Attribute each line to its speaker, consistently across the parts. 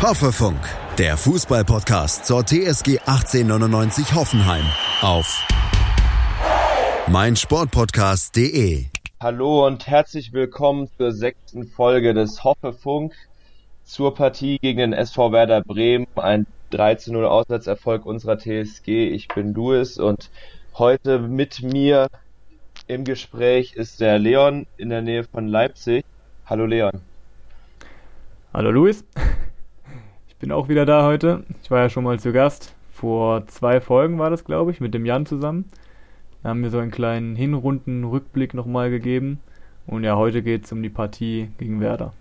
Speaker 1: Hoffefunk, der Fußballpodcast zur TSG 1899 Hoffenheim auf meinsportpodcast.de.
Speaker 2: Hallo und herzlich willkommen zur sechsten Folge des Hoffefunk zur Partie gegen den SV Werder Bremen. Ein 13-0 Auswärtserfolg unserer TSG. Ich bin Louis und heute mit mir im Gespräch ist der Leon in der Nähe von Leipzig. Hallo Leon.
Speaker 3: Hallo Luis. Ich bin auch wieder da heute. Ich war ja schon mal zu Gast. Vor zwei Folgen war das, glaube ich, mit dem Jan zusammen. Da haben wir so einen kleinen Hinrunden-Rückblick nochmal gegeben. Und ja, heute geht es um die Partie gegen Werder.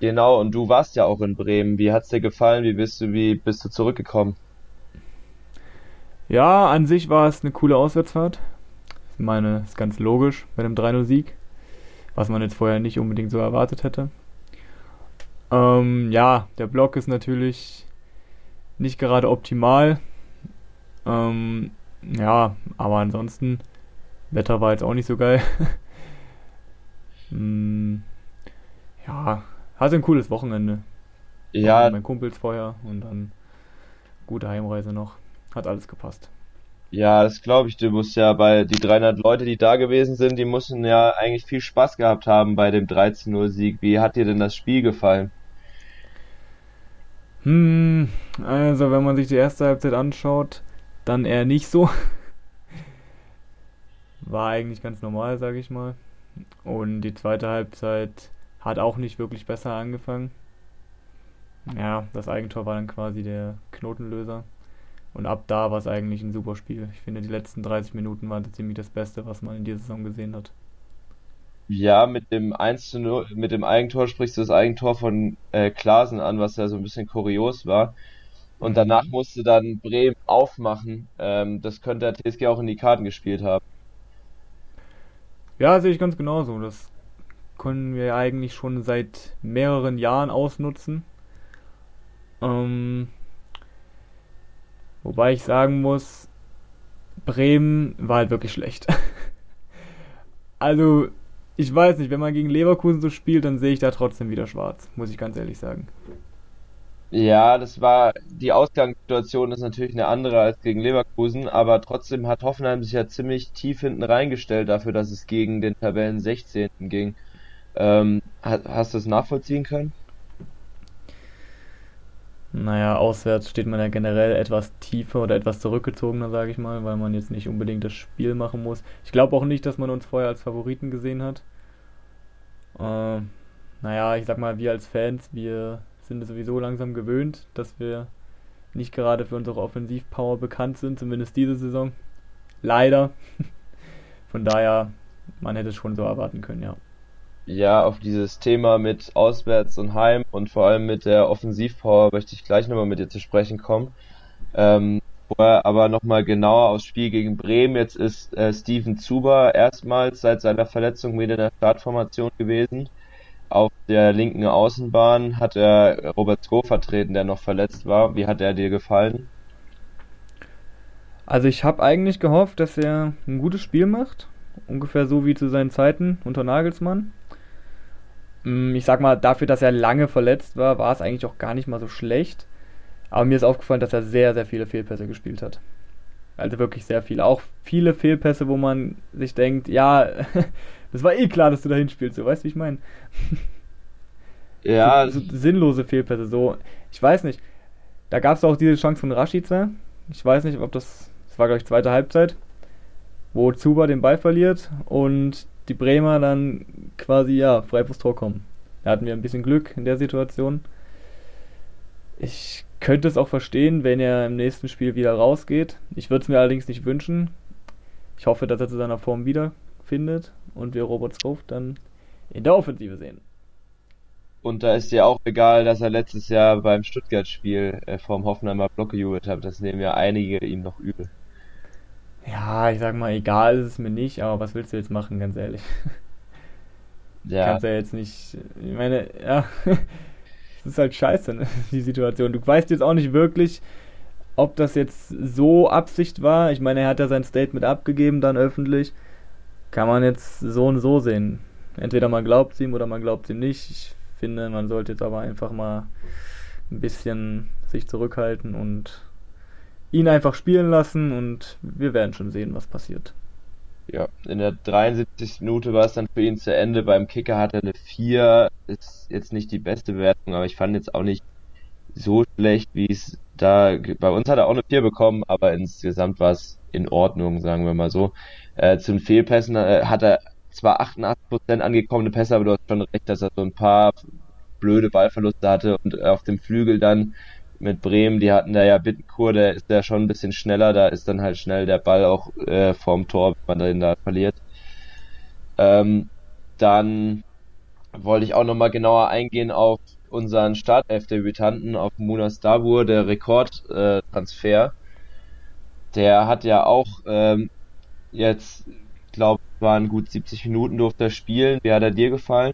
Speaker 2: Genau, und du warst ja auch in Bremen. Wie hat's dir gefallen? Wie bist du, wie bist du zurückgekommen?
Speaker 3: Ja, an sich war es eine coole Auswärtsfahrt. Ich meine, ist ganz logisch bei einem 3-0-Sieg, was man jetzt vorher nicht unbedingt so erwartet hätte. Ähm, ja, der Block ist natürlich nicht gerade optimal. Ähm, ja, aber ansonsten, Wetter war jetzt auch nicht so geil. hm, ja, hatte ein cooles Wochenende.
Speaker 2: Ja.
Speaker 3: Mit meinen Kumpels vorher und dann gute Heimreise noch. Hat alles gepasst.
Speaker 2: Ja, das glaube ich. Du musst ja bei die 300 Leute, die da gewesen sind, die mussten ja eigentlich viel Spaß gehabt haben bei dem 13-0-Sieg. Wie hat dir denn das Spiel gefallen?
Speaker 3: Hm, also wenn man sich die erste Halbzeit anschaut, dann eher nicht so. War eigentlich ganz normal, sage ich mal. Und die zweite Halbzeit hat auch nicht wirklich besser angefangen. Ja, das Eigentor war dann quasi der Knotenlöser. Und ab da war es eigentlich ein super Spiel. Ich finde, die letzten 30 Minuten waren ziemlich das Beste, was man in dieser Saison gesehen hat.
Speaker 2: Ja, mit dem 1 zu 0, mit dem Eigentor sprichst du das Eigentor von äh, Klaasen an, was ja so ein bisschen kurios war. Und danach musste dann Bremen aufmachen. Ähm, das könnte der TSG auch in die Karten gespielt haben.
Speaker 3: Ja, sehe ich ganz genauso. Das können wir eigentlich schon seit mehreren Jahren ausnutzen. Ähm, wobei ich sagen muss, Bremen war halt wirklich schlecht. also, ich weiß nicht, wenn man gegen Leverkusen so spielt, dann sehe ich da trotzdem wieder schwarz, muss ich ganz ehrlich sagen.
Speaker 2: Ja, das war, die Ausgangssituation ist natürlich eine andere als gegen Leverkusen, aber trotzdem hat Hoffenheim sich ja ziemlich tief hinten reingestellt dafür, dass es gegen den Tabellen 16. ging. Ähm, hast du es nachvollziehen können?
Speaker 3: Naja, auswärts steht man ja generell etwas tiefer oder etwas zurückgezogener, sage ich mal, weil man jetzt nicht unbedingt das Spiel machen muss. Ich glaube auch nicht, dass man uns vorher als Favoriten gesehen hat. Äh, naja, ich sag mal, wir als Fans, wir sind sowieso langsam gewöhnt, dass wir nicht gerade für unsere Offensivpower bekannt sind, zumindest diese Saison. Leider. Von daher, man hätte es schon so erwarten können, ja
Speaker 2: ja, auf dieses Thema mit Auswärts und Heim und vor allem mit der Offensivpower möchte ich gleich nochmal mit dir zu sprechen kommen. Ähm, vorher aber nochmal genauer aufs Spiel gegen Bremen. Jetzt ist äh, Steven Zuber erstmals seit seiner Verletzung wieder in der Startformation gewesen. Auf der linken Außenbahn hat er Robert Sko vertreten, der noch verletzt war. Wie hat er dir gefallen?
Speaker 3: Also ich habe eigentlich gehofft, dass er ein gutes Spiel macht. Ungefähr so wie zu seinen Zeiten unter Nagelsmann. Mm, ich sag mal, dafür, dass er lange verletzt war, war es eigentlich auch gar nicht mal so schlecht. Aber mir ist aufgefallen, dass er sehr, sehr viele Fehlpässe gespielt hat. Also wirklich sehr viele. Auch viele Fehlpässe, wo man sich denkt, ja, das war eh klar, dass du da hinspielst, so weißt du, wie ich meine?
Speaker 2: Ja.
Speaker 3: So, so sinnlose Fehlpässe, so. Ich weiß nicht. Da gab es auch diese Chance von Rashica. Ich weiß nicht, ob das. Das war, glaube ich, zweite Halbzeit. Wo Zuba den Ball verliert und die Bremer dann quasi, ja, frei fürs Tor kommen. Da hatten wir ein bisschen Glück in der Situation. Ich könnte es auch verstehen, wenn er im nächsten Spiel wieder rausgeht. Ich würde es mir allerdings nicht wünschen. Ich hoffe, dass er zu seiner Form wiederfindet und wir Robert Scove dann in der Offensive sehen.
Speaker 2: Und da ist dir auch egal, dass er letztes Jahr beim Stuttgart-Spiel äh, vom Hoffenheimer Block gejubelt hat. Das nehmen ja einige ihm noch übel.
Speaker 3: Ja, ich sag mal, egal ist es mir nicht, aber was willst du jetzt machen, ganz ehrlich? Ja. Kannst ja jetzt nicht. Ich meine, ja, es ist halt scheiße, ne, die Situation. Du weißt jetzt auch nicht wirklich, ob das jetzt so Absicht war. Ich meine, er hat ja sein Statement abgegeben, dann öffentlich. Kann man jetzt so und so sehen. Entweder man glaubt ihm oder man glaubt ihm nicht. Ich finde, man sollte jetzt aber einfach mal ein bisschen sich zurückhalten und ihn einfach spielen lassen und wir werden schon sehen, was passiert.
Speaker 2: Ja, in der 73. Minute war es dann für ihn zu Ende. Beim Kicker hat er eine 4. Ist jetzt nicht die beste Bewertung, aber ich fand jetzt auch nicht so schlecht, wie es da. Bei uns hat er auch eine 4 bekommen, aber insgesamt war es in Ordnung, sagen wir mal so. Äh, zu den Fehlpässen äh, hat er zwar 88% angekommene Pässe, aber du hast schon recht, dass er so ein paar blöde Ballverluste hatte und auf dem Flügel dann mit Bremen, die hatten da ja Bittenkur, der ist ja schon ein bisschen schneller, da ist dann halt schnell der Ball auch äh, vorm Tor, wenn man den da verliert. Ähm, dann wollte ich auch nochmal genauer eingehen auf unseren Startelf-Debütanten, auf Munas Dabur, der Rekordtransfer. Der hat ja auch ähm, jetzt, glaube waren gut 70 Minuten durfte er spielen. Wie hat er dir gefallen?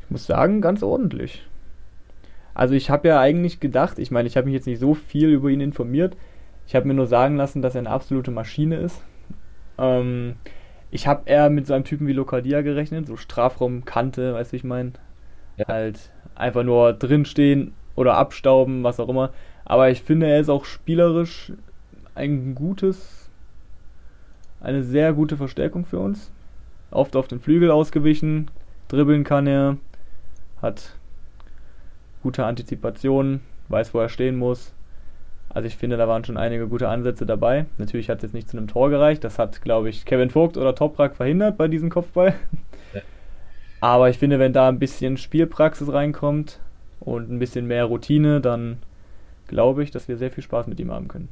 Speaker 3: Ich muss sagen, ganz ordentlich. Also ich habe ja eigentlich gedacht, ich meine, ich habe mich jetzt nicht so viel über ihn informiert. Ich habe mir nur sagen lassen, dass er eine absolute Maschine ist. Ähm, ich habe eher mit so einem Typen wie Lokadia gerechnet, so Strafraum, Kante, weißt du, wie ich meine? Ja. Halt einfach nur drinstehen oder abstauben, was auch immer. Aber ich finde, er ist auch spielerisch ein gutes, eine sehr gute Verstärkung für uns. Oft auf den Flügel ausgewichen, dribbeln kann er, hat gute Antizipation, weiß, wo er stehen muss. Also ich finde, da waren schon einige gute Ansätze dabei. Natürlich hat es jetzt nicht zu einem Tor gereicht. Das hat, glaube ich, Kevin Vogt oder Toprak verhindert bei diesem Kopfball. Ja. Aber ich finde, wenn da ein bisschen Spielpraxis reinkommt und ein bisschen mehr Routine, dann glaube ich, dass wir sehr viel Spaß mit ihm haben können.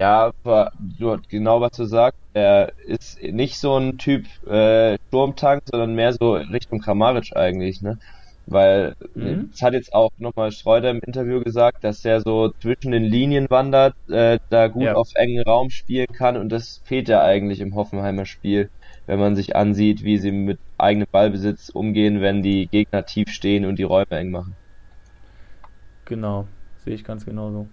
Speaker 2: Ja, aber du genau was du sagst. Er ist nicht so ein Typ äh, Sturmtank, sondern mehr so Richtung Kramaric eigentlich, ne? Weil mhm. es hat jetzt auch nochmal Schreuder im Interview gesagt, dass er so zwischen den Linien wandert, äh, da gut ja. auf engen Raum spielen kann und das fehlt ja eigentlich im Hoffenheimer Spiel, wenn man sich ansieht, wie sie mit eigenem Ballbesitz umgehen, wenn die Gegner tief stehen und die Räume eng machen.
Speaker 3: Genau, sehe ich ganz genauso.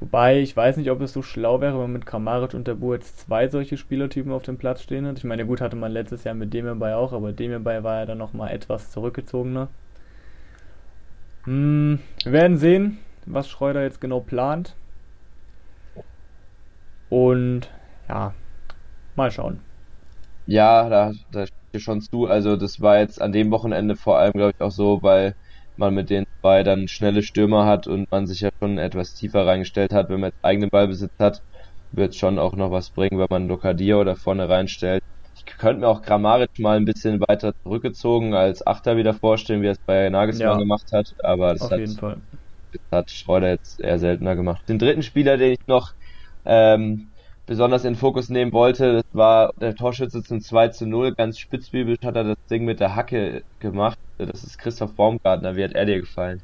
Speaker 3: Wobei, ich weiß nicht, ob es so schlau wäre, wenn man mit Kramaric und der Bu jetzt zwei solche Spielertypen auf dem Platz stehen hat. Ich meine, gut hatte man letztes Jahr mit Demirbay auch, aber Demirbay war ja dann nochmal etwas zurückgezogener. Hm, wir werden sehen, was Schreuder jetzt genau plant. Und ja, mal schauen.
Speaker 2: Ja, da, da steht schon zu. Also das war jetzt an dem Wochenende vor allem, glaube ich, auch so, weil man mit den zwei dann schnelle Stürmer hat und man sich ja schon etwas tiefer reingestellt hat, wenn man jetzt eigenen Ballbesitz hat, wird schon auch noch was bringen, wenn man Lokadia oder vorne reinstellt. Ich könnte mir auch Grammaric mal ein bisschen weiter zurückgezogen als Achter wieder vorstellen, wie er es bei Nagelsmann ja, gemacht hat, aber das hat, das hat Schreuder jetzt eher seltener gemacht. Den dritten Spieler, den ich noch ähm, besonders in den Fokus nehmen wollte. Das war der Torschütze zum 2 zu 0. Ganz spitzbübisch hat er das Ding mit der Hacke gemacht. Das ist Christoph Baumgartner. Wie hat er dir gefallen?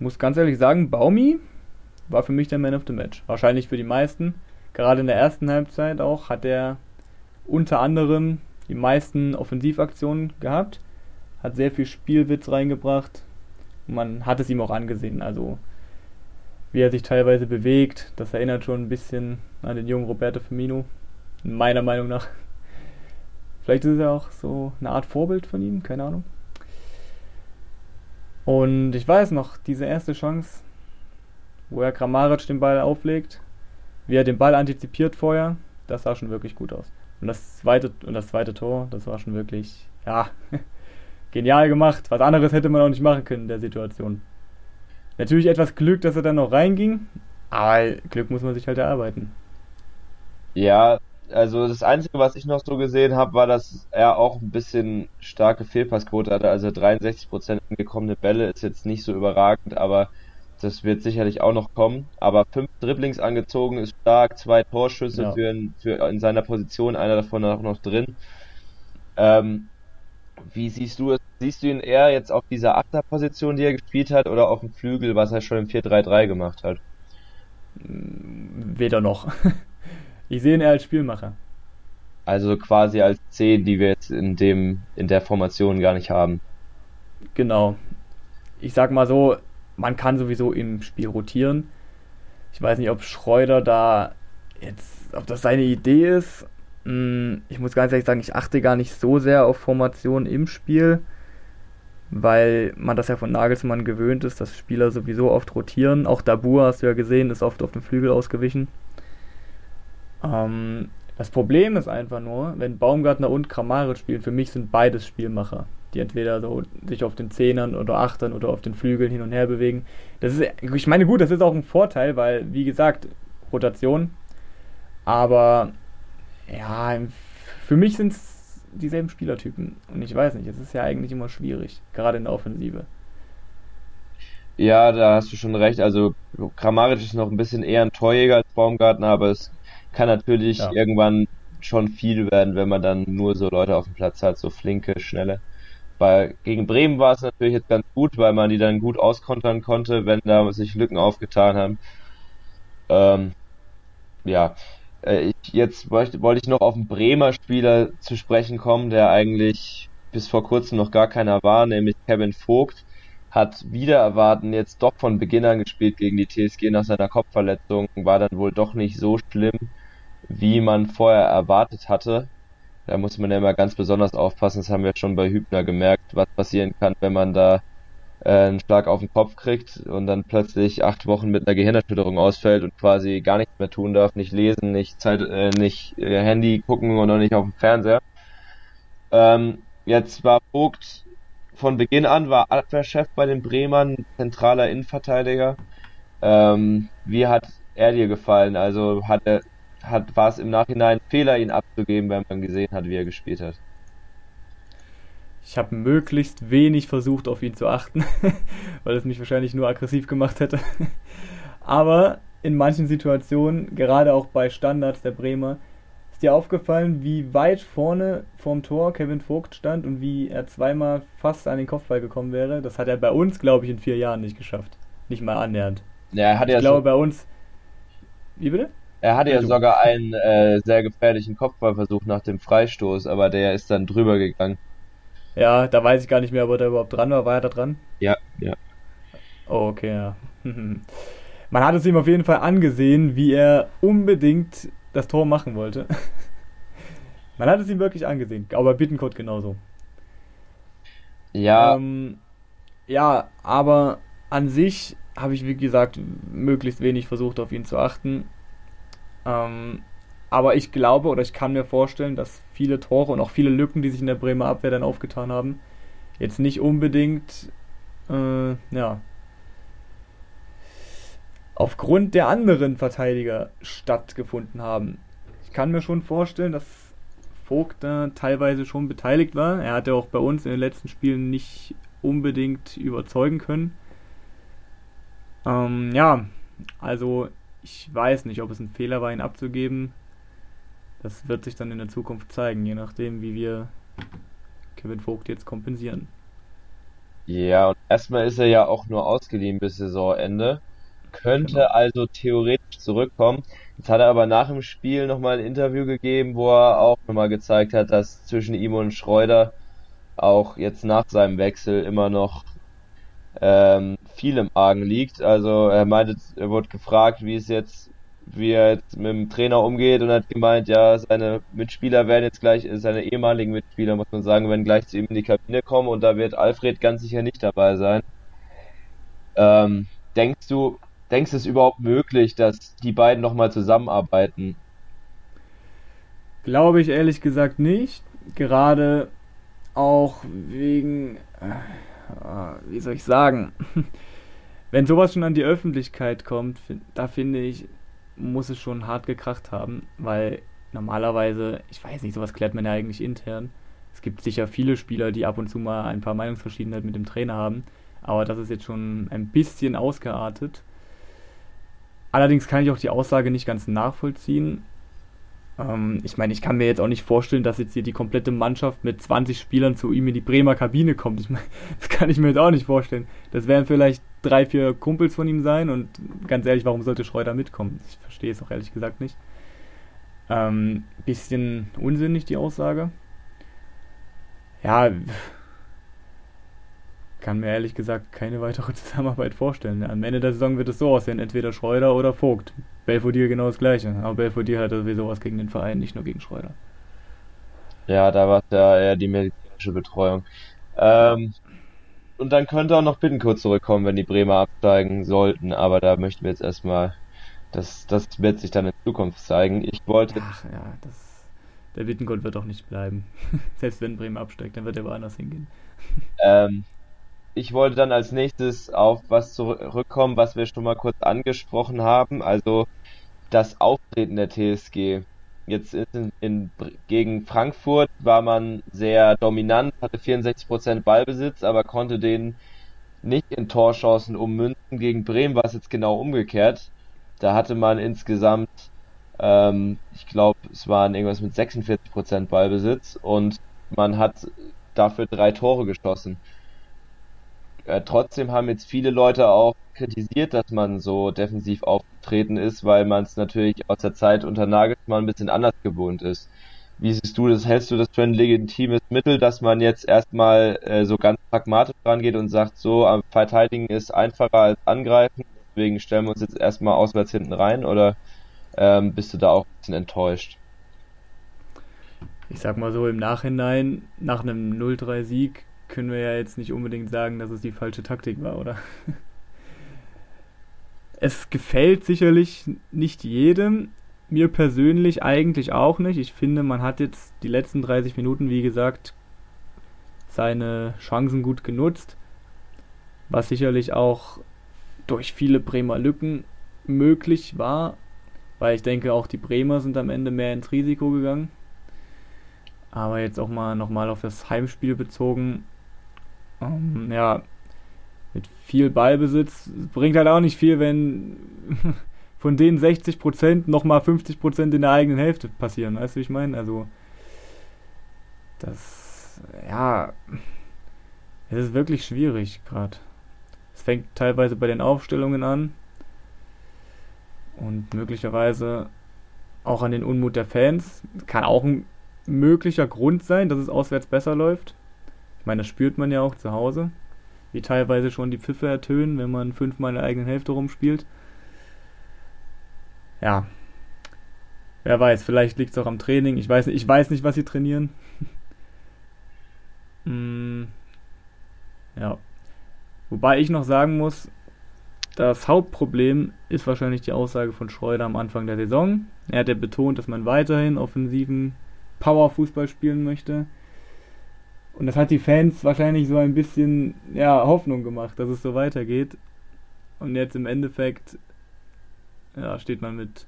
Speaker 3: Muss ganz ehrlich sagen, Baumi war für mich der Man of the Match. Wahrscheinlich für die meisten. Gerade in der ersten Halbzeit auch hat er unter anderem die meisten Offensivaktionen gehabt. Hat sehr viel Spielwitz reingebracht. Man hat es ihm auch angesehen. Also wie er sich teilweise bewegt. Das erinnert schon ein bisschen an den jungen Roberto Firmino. Meiner Meinung nach. Vielleicht ist er auch so eine Art Vorbild von ihm, keine Ahnung. Und ich weiß noch, diese erste Chance, wo er Kramaric den Ball auflegt, wie er den Ball antizipiert vorher, das sah schon wirklich gut aus. Und das zweite, und das zweite Tor, das war schon wirklich, ja, genial gemacht. Was anderes hätte man auch nicht machen können in der Situation. Natürlich etwas Glück, dass er dann noch reinging, aber Glück muss man sich halt erarbeiten.
Speaker 2: Ja, also das Einzige, was ich noch so gesehen habe, war, dass er auch ein bisschen starke Fehlpassquote hatte. Also 63% angekommene Bälle ist jetzt nicht so überragend, aber das wird sicherlich auch noch kommen. Aber fünf Dribblings angezogen ist stark, zwei Torschüsse ja. für, für in seiner Position, einer davon auch noch drin. Ähm, wie siehst du es? Siehst du ihn eher jetzt auf dieser Achterposition, die er gespielt hat, oder auf dem Flügel, was er schon im 4-3-3 gemacht hat?
Speaker 3: Weder noch. Ich sehe ihn eher als Spielmacher.
Speaker 2: Also quasi als 10, die wir jetzt in dem, in der Formation gar nicht haben.
Speaker 3: Genau. Ich sag mal so, man kann sowieso im Spiel rotieren. Ich weiß nicht, ob Schreuder da jetzt, ob das seine Idee ist, hm, ich muss ganz ehrlich sagen, ich achte gar nicht so sehr auf Formation im Spiel. Weil man das ja von Nagelsmann gewöhnt ist, dass Spieler sowieso oft rotieren. Auch Dabur, hast du ja gesehen, ist oft auf dem Flügel ausgewichen. Ähm, das Problem ist einfach nur, wenn Baumgartner und Kramaric spielen, für mich sind beides Spielmacher, die entweder so sich auf den Zehnern oder Achtern oder auf den Flügeln hin und her bewegen. Das ist, ich meine, gut, das ist auch ein Vorteil, weil, wie gesagt, Rotation. Aber ja, für mich sind es dieselben Spielertypen. Und ich weiß nicht, es ist ja eigentlich immer schwierig, gerade in der Offensive.
Speaker 2: Ja, da hast du schon recht. Also Kramaric ist noch ein bisschen eher ein Torjäger als Baumgartner, aber es kann natürlich ja. irgendwann schon viel werden, wenn man dann nur so Leute auf dem Platz hat, so flinke, schnelle. Bei, gegen Bremen war es natürlich jetzt ganz gut, weil man die dann gut auskontern konnte, wenn da sich Lücken aufgetan haben. Ähm, ja, äh, ich, jetzt wollte, wollte ich noch auf einen Bremer Spieler zu sprechen kommen, der eigentlich bis vor kurzem noch gar keiner war, nämlich Kevin Vogt. Hat wieder erwarten jetzt doch von Beginn an gespielt gegen die TSG nach seiner Kopfverletzung, war dann wohl doch nicht so schlimm, wie man vorher erwartet hatte. Da muss man ja immer ganz besonders aufpassen, das haben wir schon bei Hübner gemerkt, was passieren kann, wenn man da einen Schlag auf den Kopf kriegt und dann plötzlich acht Wochen mit einer Gehirnerschütterung ausfällt und quasi gar nichts mehr tun darf, nicht lesen, nicht Zeit, äh, nicht äh, Handy gucken und auch nicht auf dem Fernseher. Ähm, jetzt war Vogt von Beginn an war Abwehrchef bei den Bremern, zentraler Innenverteidiger. Ähm, wie hat er dir gefallen? Also hat er, hat, war es im Nachhinein Fehler, ihn abzugeben, wenn man gesehen hat, wie er gespielt hat?
Speaker 3: Ich habe möglichst wenig versucht, auf ihn zu achten, weil es mich wahrscheinlich nur aggressiv gemacht hätte. Aber in manchen Situationen, gerade auch bei Standards der Bremer, ist dir aufgefallen, wie weit vorne vorm Tor Kevin Vogt stand und wie er zweimal fast an den Kopfball gekommen wäre? Das hat er bei uns, glaube ich, in vier Jahren nicht geschafft. Nicht mal annähernd.
Speaker 2: Ja, er hat
Speaker 3: ich
Speaker 2: ja
Speaker 3: glaube, so bei uns. Wie bitte?
Speaker 2: Er hatte ja sogar einen äh, sehr gefährlichen Kopfballversuch nach dem Freistoß, aber der ist dann drüber gegangen.
Speaker 3: Ja, da weiß ich gar nicht mehr, ob er da überhaupt dran war. War er da dran?
Speaker 2: Ja, ja.
Speaker 3: Oh, okay, ja. Man hat es ihm auf jeden Fall angesehen, wie er unbedingt das Tor machen wollte. Man hat es ihm wirklich angesehen, aber Bittenkot genauso.
Speaker 2: Ja.
Speaker 3: Ähm, ja, aber an sich habe ich, wie gesagt, möglichst wenig versucht, auf ihn zu achten. Ähm, aber ich glaube oder ich kann mir vorstellen, dass viele Tore und auch viele Lücken, die sich in der Bremer Abwehr dann aufgetan haben, jetzt nicht unbedingt, äh, ja, aufgrund der anderen Verteidiger stattgefunden haben. Ich kann mir schon vorstellen, dass Vogt da teilweise schon beteiligt war. Er hatte auch bei uns in den letzten Spielen nicht unbedingt überzeugen können. Ähm, ja, also ich weiß nicht, ob es ein Fehler war, ihn abzugeben das wird sich dann in der Zukunft zeigen, je nachdem, wie wir Kevin Vogt jetzt kompensieren.
Speaker 2: Ja, und erstmal ist er ja auch nur ausgeliehen bis Saisonende. Könnte genau. also theoretisch zurückkommen. Jetzt hat er aber nach dem Spiel nochmal ein Interview gegeben, wo er auch nochmal gezeigt hat, dass zwischen ihm und Schreuder auch jetzt nach seinem Wechsel immer noch ähm, viel im Argen liegt. Also er meinte, er wurde gefragt, wie es jetzt wie er jetzt mit dem Trainer umgeht und hat gemeint, ja, seine Mitspieler werden jetzt gleich, seine ehemaligen Mitspieler, muss man sagen, werden gleich zu ihm in die Kabine kommen und da wird Alfred ganz sicher nicht dabei sein. Ähm, denkst du, denkst du es überhaupt möglich, dass die beiden nochmal zusammenarbeiten?
Speaker 3: Glaube ich ehrlich gesagt nicht. Gerade auch wegen, äh, wie soll ich sagen, wenn sowas schon an die Öffentlichkeit kommt, da finde ich, muss es schon hart gekracht haben, weil normalerweise, ich weiß nicht, sowas klärt man ja eigentlich intern. Es gibt sicher viele Spieler, die ab und zu mal ein paar Meinungsverschiedenheiten mit dem Trainer haben, aber das ist jetzt schon ein bisschen ausgeartet. Allerdings kann ich auch die Aussage nicht ganz nachvollziehen, ähm, ich meine, ich kann mir jetzt auch nicht vorstellen, dass jetzt hier die komplette Mannschaft mit 20 Spielern zu ihm in die Bremer Kabine kommt. Ich meine, das kann ich mir jetzt auch nicht vorstellen. Das werden vielleicht drei, vier Kumpels von ihm sein und ganz ehrlich, warum sollte Schreuder mitkommen? Ich verstehe es auch ehrlich gesagt nicht. Ähm, bisschen unsinnig die Aussage. Ja, kann mir ehrlich gesagt keine weitere Zusammenarbeit vorstellen. Am Ende der Saison wird es so aussehen, entweder Schreuder oder Vogt. Belfodil genau das gleiche. Aber Belfodil hatte sowieso was gegen den Verein, nicht nur gegen Schreuder.
Speaker 2: Ja, da war es ja eher die medizinische Betreuung. Ähm, und dann könnte auch noch Bittencourt zurückkommen, wenn die Bremer absteigen sollten, aber da möchten wir jetzt erstmal, das, das wird sich dann in Zukunft zeigen. Ich wollte.
Speaker 3: Ach ja, das, der Bittencourt wird auch nicht bleiben. Selbst wenn Bremer absteigt, dann wird er woanders hingehen.
Speaker 2: Ähm, ich wollte dann als nächstes auf was zurückkommen, was wir schon mal kurz angesprochen haben, also das Auftreten der TSG. Jetzt in, in, gegen Frankfurt war man sehr dominant, hatte 64% Ballbesitz, aber konnte den nicht in Torchancen ummünzen. Gegen Bremen war es jetzt genau umgekehrt. Da hatte man insgesamt, ähm, ich glaube, es waren irgendwas mit 46% Ballbesitz und man hat dafür drei Tore geschossen. Äh, trotzdem haben jetzt viele Leute auch kritisiert, dass man so defensiv aufgetreten ist, weil man es natürlich aus der Zeit unter Nagelsmann ein bisschen anders gewohnt ist. Wie siehst du das? Hältst du das für ein legitimes Mittel, dass man jetzt erstmal äh, so ganz pragmatisch rangeht und sagt, so, am Verteidigen ist einfacher als angreifen, deswegen stellen wir uns jetzt erstmal auswärts hinten rein oder ähm, bist du da auch ein bisschen enttäuscht?
Speaker 3: Ich sag mal so, im Nachhinein, nach einem 0-3-Sieg, können wir ja jetzt nicht unbedingt sagen, dass es die falsche Taktik war, oder? Es gefällt sicherlich nicht jedem. Mir persönlich eigentlich auch nicht. Ich finde, man hat jetzt die letzten 30 Minuten, wie gesagt, seine Chancen gut genutzt. Was sicherlich auch durch viele Bremer Lücken möglich war. Weil ich denke, auch die Bremer sind am Ende mehr ins Risiko gegangen. Aber jetzt auch mal nochmal auf das Heimspiel bezogen. Ähm, ja, mit viel Ballbesitz bringt halt auch nicht viel, wenn von den 60 Prozent nochmal 50 Prozent in der eigenen Hälfte passieren. Weißt du, wie ich meine? Also, das, ja, es ist wirklich schwierig gerade. Es fängt teilweise bei den Aufstellungen an und möglicherweise auch an den Unmut der Fans. Kann auch ein möglicher Grund sein, dass es auswärts besser läuft. Ich meine, das spürt man ja auch zu Hause wie teilweise schon die Pfiffe ertönen, wenn man fünfmal in der eigenen Hälfte rumspielt. Ja. Wer weiß, vielleicht liegt es auch am Training. Ich weiß, ich weiß nicht, was sie trainieren. mm, ja. Wobei ich noch sagen muss, das Hauptproblem ist wahrscheinlich die Aussage von Schreuder am Anfang der Saison. Er hat ja betont, dass man weiterhin offensiven Powerfußball spielen möchte. Und das hat die Fans wahrscheinlich so ein bisschen ja, Hoffnung gemacht, dass es so weitergeht. Und jetzt im Endeffekt ja, steht man mit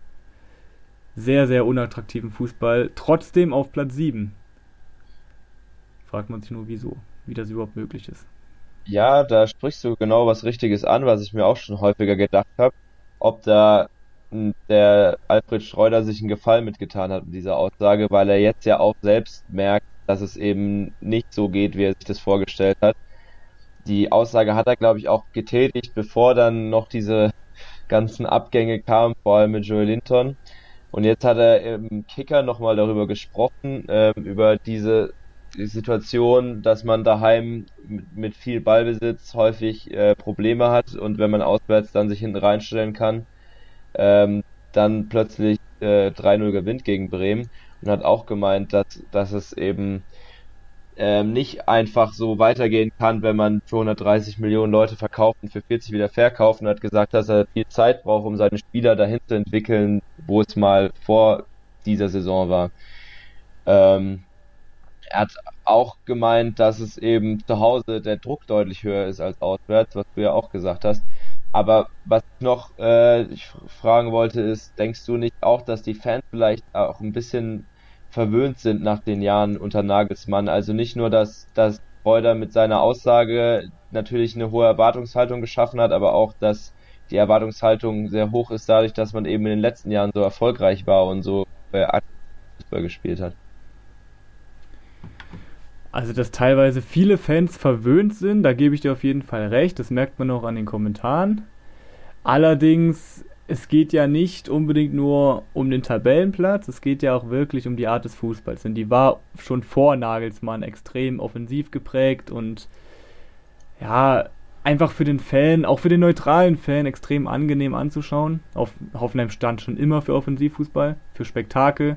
Speaker 3: sehr, sehr unattraktivem Fußball trotzdem auf Platz 7. Fragt man sich nur, wieso, wie das überhaupt möglich ist.
Speaker 2: Ja, da sprichst du genau was Richtiges an, was ich mir auch schon häufiger gedacht habe. Ob da der Alfred Schreuder sich einen Gefallen mitgetan hat mit dieser Aussage, weil er jetzt ja auch selbst merkt, dass es eben nicht so geht, wie er sich das vorgestellt hat. Die Aussage hat er, glaube ich, auch getätigt, bevor dann noch diese ganzen Abgänge kamen, vor allem mit Joel Linton. Und jetzt hat er im Kicker nochmal darüber gesprochen, äh, über diese Situation, dass man daheim mit, mit viel Ballbesitz häufig äh, Probleme hat und wenn man auswärts dann sich hinten reinstellen kann, ähm, dann plötzlich äh, 3-0 gewinnt gegen Bremen und hat auch gemeint, dass, dass es eben ähm, nicht einfach so weitergehen kann, wenn man für 130 Millionen Leute verkauft und für 40 wieder verkauft und hat gesagt, dass er viel Zeit braucht, um seine Spieler dahin zu entwickeln, wo es mal vor dieser Saison war. Ähm, er hat auch gemeint, dass es eben zu Hause der Druck deutlich höher ist als auswärts, was du ja auch gesagt hast. Aber was ich noch äh, ich fragen wollte ist, denkst du nicht auch, dass die Fans vielleicht auch ein bisschen verwöhnt sind nach den Jahren unter Nagelsmann? Also nicht nur, dass, dass Reuter mit seiner Aussage natürlich eine hohe Erwartungshaltung geschaffen hat, aber auch, dass die Erwartungshaltung sehr hoch ist dadurch, dass man eben in den letzten Jahren so erfolgreich war und so äh, Fußball gespielt hat.
Speaker 3: Also, dass teilweise viele Fans verwöhnt sind, da gebe ich dir auf jeden Fall recht. Das merkt man auch an den Kommentaren. Allerdings, es geht ja nicht unbedingt nur um den Tabellenplatz, es geht ja auch wirklich um die Art des Fußballs. Und die war schon vor Nagelsmann extrem offensiv geprägt und ja, einfach für den Fan, auch für den neutralen Fan, extrem angenehm anzuschauen. Auf Hoffenheim stand schon immer für Offensivfußball, für Spektakel.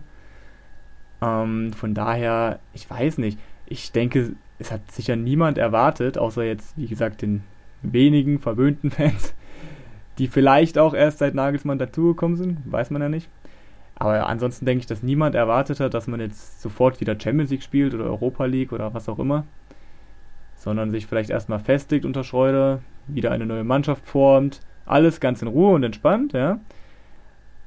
Speaker 3: Ähm, von daher, ich weiß nicht ich denke, es hat sicher niemand erwartet, außer jetzt, wie gesagt, den wenigen verwöhnten Fans, die vielleicht auch erst seit Nagelsmann dazugekommen sind, weiß man ja nicht. Aber ansonsten denke ich, dass niemand erwartet hat, dass man jetzt sofort wieder Champions League spielt oder Europa League oder was auch immer, sondern sich vielleicht erstmal festigt unter Schreuder, wieder eine neue Mannschaft formt, alles ganz in Ruhe und entspannt, ja.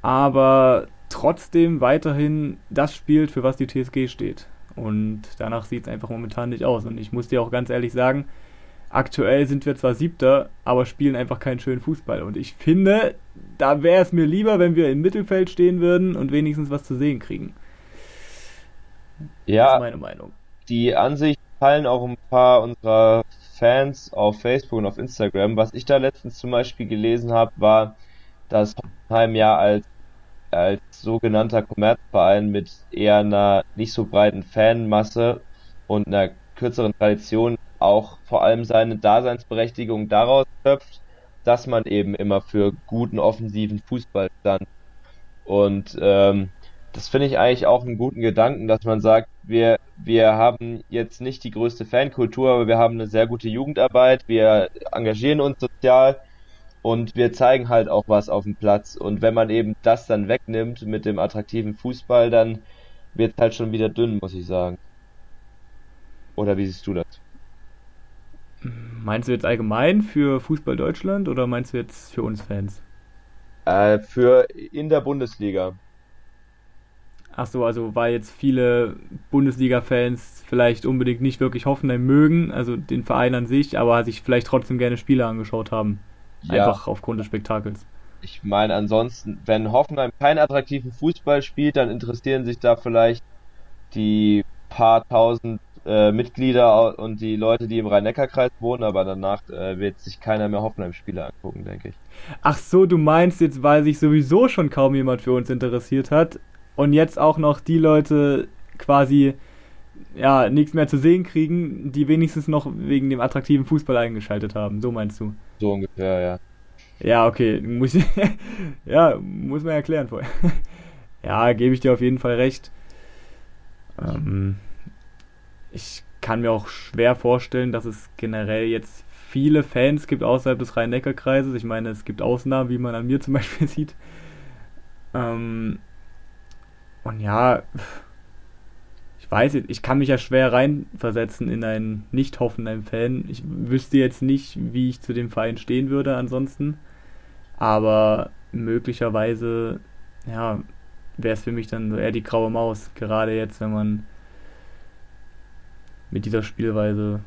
Speaker 3: Aber trotzdem weiterhin das spielt, für was die TSG steht. Und danach sieht es einfach momentan nicht aus. Und ich muss dir auch ganz ehrlich sagen, aktuell sind wir zwar Siebter, aber spielen einfach keinen schönen Fußball. Und ich finde, da wäre es mir lieber, wenn wir im Mittelfeld stehen würden und wenigstens was zu sehen kriegen.
Speaker 2: Ja, das ist meine Meinung. Die Ansicht teilen auch ein paar unserer Fans auf Facebook und auf Instagram. Was ich da letztens zum Beispiel gelesen habe, war, dass Hoffenheim ja als als sogenannter Kommerzverein mit eher einer nicht so breiten Fanmasse und einer kürzeren Tradition auch vor allem seine Daseinsberechtigung daraus schöpft, dass man eben immer für guten offensiven Fußball stand. Und ähm, das finde ich eigentlich auch einen guten Gedanken, dass man sagt, wir, wir haben jetzt nicht die größte Fankultur, aber wir haben eine sehr gute Jugendarbeit, wir engagieren uns sozial und wir zeigen halt auch was auf dem Platz. Und wenn man eben das dann wegnimmt mit dem attraktiven Fußball, dann wird es halt schon wieder dünn, muss ich sagen. Oder wie siehst du das?
Speaker 3: Meinst du jetzt allgemein für Fußball Deutschland oder meinst du jetzt für uns Fans?
Speaker 2: Äh, für in der Bundesliga.
Speaker 3: Ach so, also weil jetzt viele Bundesliga-Fans vielleicht unbedingt nicht wirklich Hoffenheim mögen, also den Verein an sich, aber sich vielleicht trotzdem gerne Spiele angeschaut haben. Ja. Einfach aufgrund des Spektakels.
Speaker 2: Ich meine, ansonsten, wenn Hoffenheim keinen attraktiven Fußball spielt, dann interessieren sich da vielleicht die paar tausend äh, Mitglieder und die Leute, die im Rhein-Neckar-Kreis wohnen, aber danach äh, wird sich keiner mehr Hoffenheim-Spiele angucken, denke ich.
Speaker 3: Ach so, du meinst jetzt, weil sich sowieso schon kaum jemand für uns interessiert hat und jetzt auch noch die Leute quasi ja nichts mehr zu sehen kriegen, die wenigstens noch wegen dem attraktiven Fußball eingeschaltet haben. So meinst du?
Speaker 2: So ungefähr, ja.
Speaker 3: Ja, okay. Muss, ja, muss man erklären vorher. ja, gebe ich dir auf jeden Fall recht. Ähm, ich kann mir auch schwer vorstellen, dass es generell jetzt viele Fans gibt außerhalb des Rhein-Neckar-Kreises. Ich meine, es gibt Ausnahmen, wie man an mir zum Beispiel sieht. Ähm, und ja, ich weiß ich kann mich ja schwer reinversetzen in einen nicht Hoffenheim-Fan. Ich wüsste jetzt nicht, wie ich zu dem Verein stehen würde ansonsten. Aber möglicherweise, ja, wäre es für mich dann so eher die graue Maus. Gerade jetzt, wenn man mit dieser Spielweise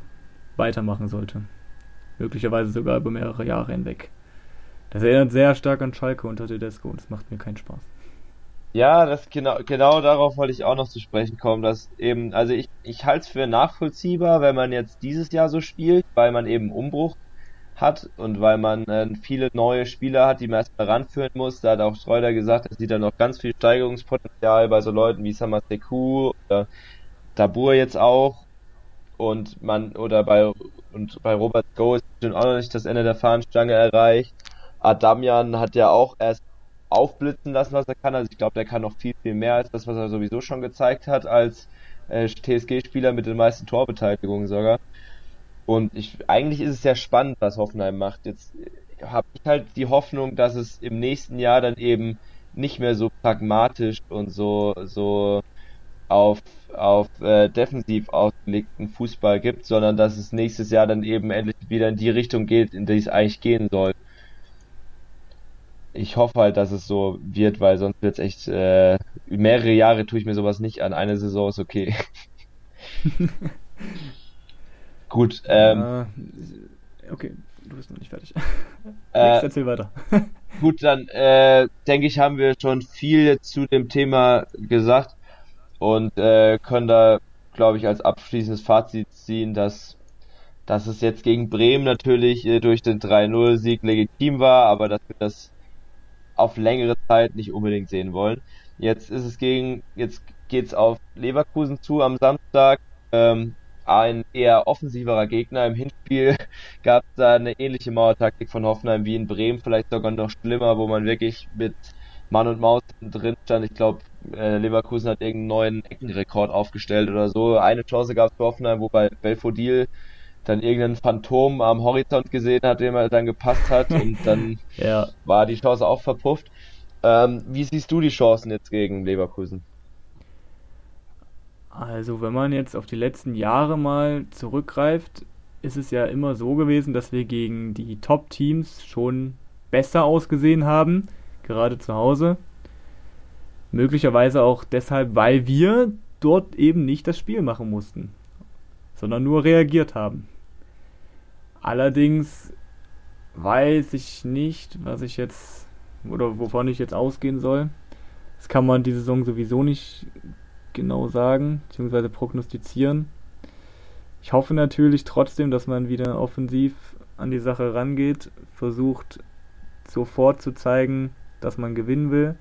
Speaker 3: weitermachen sollte. Möglicherweise sogar über mehrere Jahre hinweg. Das erinnert sehr stark an Schalke unter Tedesco und es macht mir keinen Spaß.
Speaker 2: Ja, das genau, genau darauf wollte ich auch noch zu sprechen kommen, dass eben, also ich, ich halte es für nachvollziehbar, wenn man jetzt dieses Jahr so spielt, weil man eben Umbruch hat und weil man äh, viele neue Spieler hat, die man erstmal ranführen muss. Da hat auch Schreuder gesagt, es sieht da noch ganz viel Steigerungspotenzial bei so Leuten wie Samaseku oder Dabur jetzt auch und man oder bei und bei Robert Go ist bestimmt auch noch nicht das Ende der Fahnenstange erreicht. Adamian hat ja auch erst aufblitzen lassen, was er kann. Also ich glaube, der kann noch viel, viel mehr als das, was er sowieso schon gezeigt hat als äh, TSG-Spieler mit den meisten Torbeteiligungen sogar. Und ich, eigentlich ist es ja spannend, was Hoffenheim macht. Jetzt äh, habe ich halt die Hoffnung, dass es im nächsten Jahr dann eben nicht mehr so pragmatisch und so so auf auf äh, defensiv ausgelegten Fußball gibt, sondern dass es nächstes Jahr dann eben endlich wieder in die Richtung geht, in die es eigentlich gehen soll ich hoffe halt, dass es so wird, weil sonst wird es echt äh, mehrere Jahre tue ich mir sowas nicht an. Eine Saison ist okay. Gut. Ähm,
Speaker 3: uh, okay, du bist noch nicht fertig. Äh, erzähl weiter.
Speaker 2: gut, dann äh, denke ich, haben wir schon viel zu dem Thema gesagt und äh, können da, glaube ich, als abschließendes Fazit ziehen, dass dass es jetzt gegen Bremen natürlich äh, durch den 3-0-Sieg legitim war, aber dass wir das auf längere Zeit nicht unbedingt sehen wollen. Jetzt ist es gegen, jetzt geht's auf Leverkusen zu am Samstag. Ähm, ein eher offensiverer Gegner. Im Hinspiel gab es da eine ähnliche Mauertaktik von Hoffenheim wie in Bremen, vielleicht sogar noch schlimmer, wo man wirklich mit Mann und Maus drin stand. Ich glaube, äh, Leverkusen hat irgendeinen neuen Eckenrekord aufgestellt oder so. Eine Chance gab es für Hoffenheim, wobei Belfodil dann irgendein Phantom am Horizont gesehen hat, dem er dann gepasst hat und dann ja. war die Chance auch verpufft. Ähm, wie siehst du die Chancen jetzt gegen Leverkusen?
Speaker 3: Also, wenn man jetzt auf die letzten Jahre mal zurückgreift, ist es ja immer so gewesen, dass wir gegen die Top-Teams schon besser ausgesehen haben, gerade zu Hause. Möglicherweise auch deshalb, weil wir dort eben nicht das Spiel machen mussten, sondern nur reagiert haben. Allerdings weiß ich nicht, was ich jetzt oder wovon ich jetzt ausgehen soll. Das kann man die Saison sowieso nicht genau sagen, beziehungsweise prognostizieren. Ich hoffe natürlich trotzdem, dass man wieder offensiv an die Sache rangeht, versucht sofort zu zeigen, dass man gewinnen will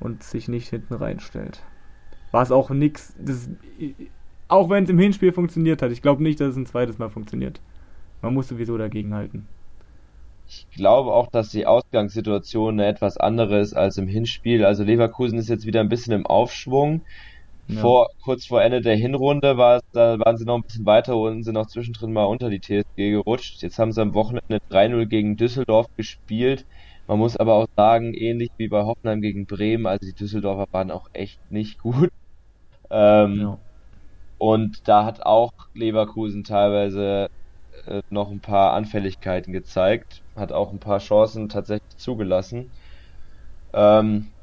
Speaker 3: und sich nicht hinten reinstellt. War es auch nix, das, auch wenn es im Hinspiel funktioniert hat, ich glaube nicht, dass es ein zweites Mal funktioniert. Man muss sowieso dagegen halten.
Speaker 2: Ich glaube auch, dass die Ausgangssituation eine etwas andere ist als im Hinspiel. Also Leverkusen ist jetzt wieder ein bisschen im Aufschwung. Ja. Vor, kurz vor Ende der Hinrunde war es, da waren sie noch ein bisschen weiter und sind auch zwischendrin mal unter die TSG gerutscht. Jetzt haben sie am Wochenende 3-0 gegen Düsseldorf gespielt. Man muss aber auch sagen, ähnlich wie bei Hoffenheim gegen Bremen, also die Düsseldorfer waren auch echt nicht gut. Ähm, ja. Und da hat auch Leverkusen teilweise äh, noch ein paar Anfälligkeiten gezeigt, hat auch ein paar Chancen tatsächlich zugelassen. Ähm,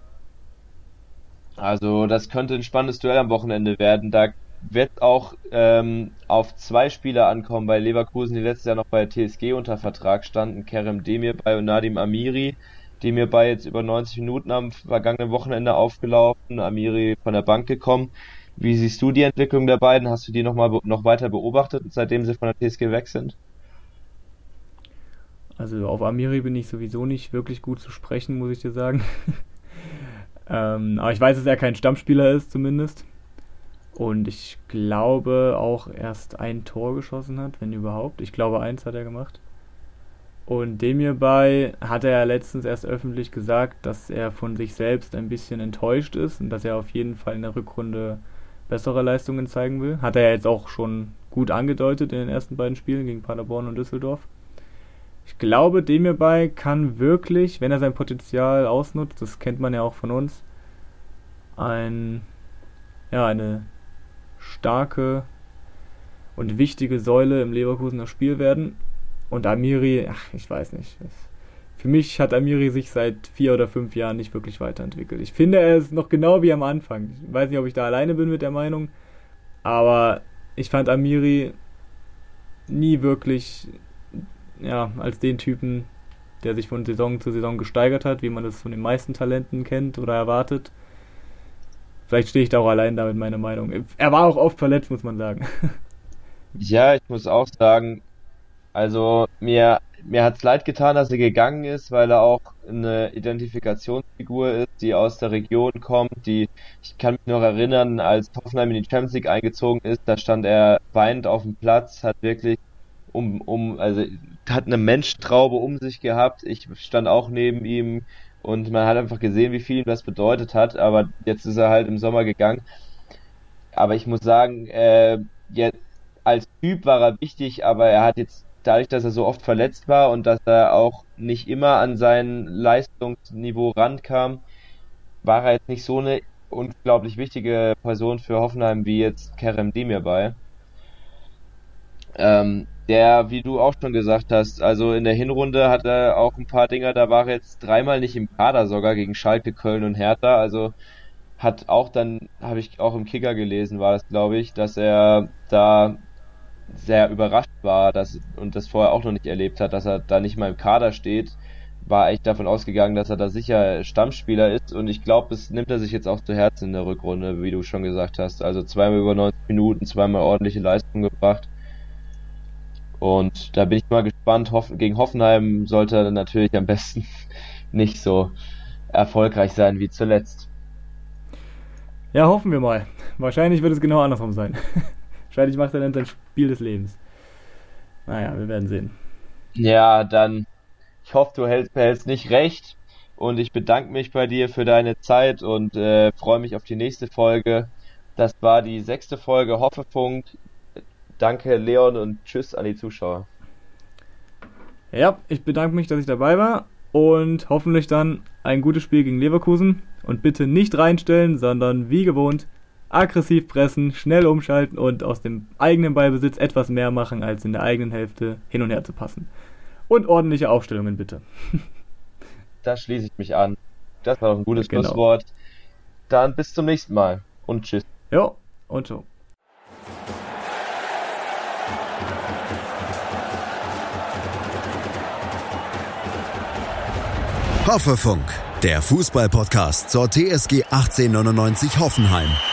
Speaker 2: also das könnte ein spannendes Duell am Wochenende werden. Da wird auch ähm, auf zwei Spieler ankommen bei Leverkusen, die letztes Jahr noch bei TSG unter Vertrag standen, Kerem Demirbay und Nadim Amiri. Demirbay jetzt über 90 Minuten am vergangenen Wochenende aufgelaufen, Amiri von der Bank gekommen. Wie siehst du die Entwicklung der beiden? Hast du die noch mal noch weiter beobachtet, seitdem sie von der TSG weg sind?
Speaker 3: Also auf Amiri bin ich sowieso nicht wirklich gut zu sprechen, muss ich dir sagen. ähm, aber ich weiß, dass er kein Stammspieler ist, zumindest. Und ich glaube auch erst ein Tor geschossen hat, wenn überhaupt. Ich glaube, eins hat er gemacht. Und dem hierbei hat er ja letztens erst öffentlich gesagt, dass er von sich selbst ein bisschen enttäuscht ist und dass er auf jeden Fall in der Rückrunde bessere Leistungen zeigen will. Hat er ja jetzt auch schon gut angedeutet in den ersten beiden Spielen gegen Paderborn und Düsseldorf. Ich glaube, dem hierbei kann wirklich, wenn er sein Potenzial ausnutzt, das kennt man ja auch von uns, ein, ja, eine starke und wichtige Säule im Leverkusener Spiel werden. Und Amiri, ach, ich weiß nicht. Für mich hat Amiri sich seit vier oder fünf Jahren nicht wirklich weiterentwickelt. Ich finde, er ist noch genau wie am Anfang. Ich weiß nicht, ob ich da alleine bin mit der Meinung, aber ich fand Amiri nie wirklich ja, als den Typen, der sich von Saison zu Saison gesteigert hat, wie man das von den meisten Talenten kennt oder erwartet. Vielleicht stehe ich da auch allein da mit meiner Meinung. Er war auch oft verletzt, muss man sagen.
Speaker 2: Ja, ich muss auch sagen, also mir mir hat's leid getan, dass er gegangen ist, weil er auch eine Identifikationsfigur ist, die aus der Region kommt, die, ich kann mich noch erinnern, als Hoffenheim in die Champions League eingezogen ist, da stand er weinend auf dem Platz, hat wirklich um, um, also, hat eine Menschtraube um sich gehabt, ich stand auch neben ihm und man hat einfach gesehen, wie viel ihm das bedeutet hat, aber jetzt ist er halt im Sommer gegangen. Aber ich muss sagen, äh, jetzt, als Typ war er wichtig, aber er hat jetzt dadurch, dass er so oft verletzt war und dass er auch nicht immer an sein Leistungsniveau rankam, war er jetzt nicht so eine unglaublich wichtige Person für Hoffenheim wie jetzt Kerem Demirbay. Ähm, der, wie du auch schon gesagt hast, also in der Hinrunde hat er auch ein paar Dinger, da war er jetzt dreimal nicht im Kader sogar gegen Schalke, Köln und Hertha, also hat auch dann, habe ich auch im Kicker gelesen, war das glaube ich, dass er da sehr überrascht war dass, und das vorher auch noch nicht erlebt hat, dass er da nicht mal im Kader steht, war echt davon ausgegangen, dass er da sicher Stammspieler ist und ich glaube, das nimmt er sich jetzt auch zu Herzen in der Rückrunde, wie du schon gesagt hast. Also zweimal über 90 Minuten, zweimal ordentliche Leistung gebracht. Und da bin ich mal gespannt. Gegen Hoffenheim sollte er natürlich am besten nicht so erfolgreich sein wie zuletzt.
Speaker 3: Ja, hoffen wir mal. Wahrscheinlich wird es genau andersrum sein. Wahrscheinlich macht er dann sein Spiel des Lebens. Naja, wir werden sehen.
Speaker 2: Ja, dann, ich hoffe, du hältst, behältst nicht recht. und ich bedanke mich bei dir für deine Zeit und äh, freue mich auf die nächste Folge. Das war die sechste Folge Hoffefunk. Danke Leon und tschüss an die Zuschauer.
Speaker 3: Ja, ich bedanke mich, dass ich dabei war und hoffentlich dann ein gutes Spiel gegen Leverkusen. Und bitte nicht reinstellen, sondern wie gewohnt aggressiv pressen, schnell umschalten und aus dem eigenen Ballbesitz etwas mehr machen, als in der eigenen Hälfte hin und her zu passen. Und ordentliche Aufstellungen bitte.
Speaker 2: Da schließe ich mich an. Das war doch ein gutes genau. Schlusswort. Dann bis zum nächsten Mal und tschüss.
Speaker 3: Ja, und ciao.
Speaker 1: Hoffefunk, der Fußballpodcast zur TSG 1899 Hoffenheim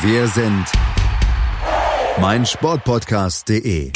Speaker 1: Wir sind meinsportpodcast.de.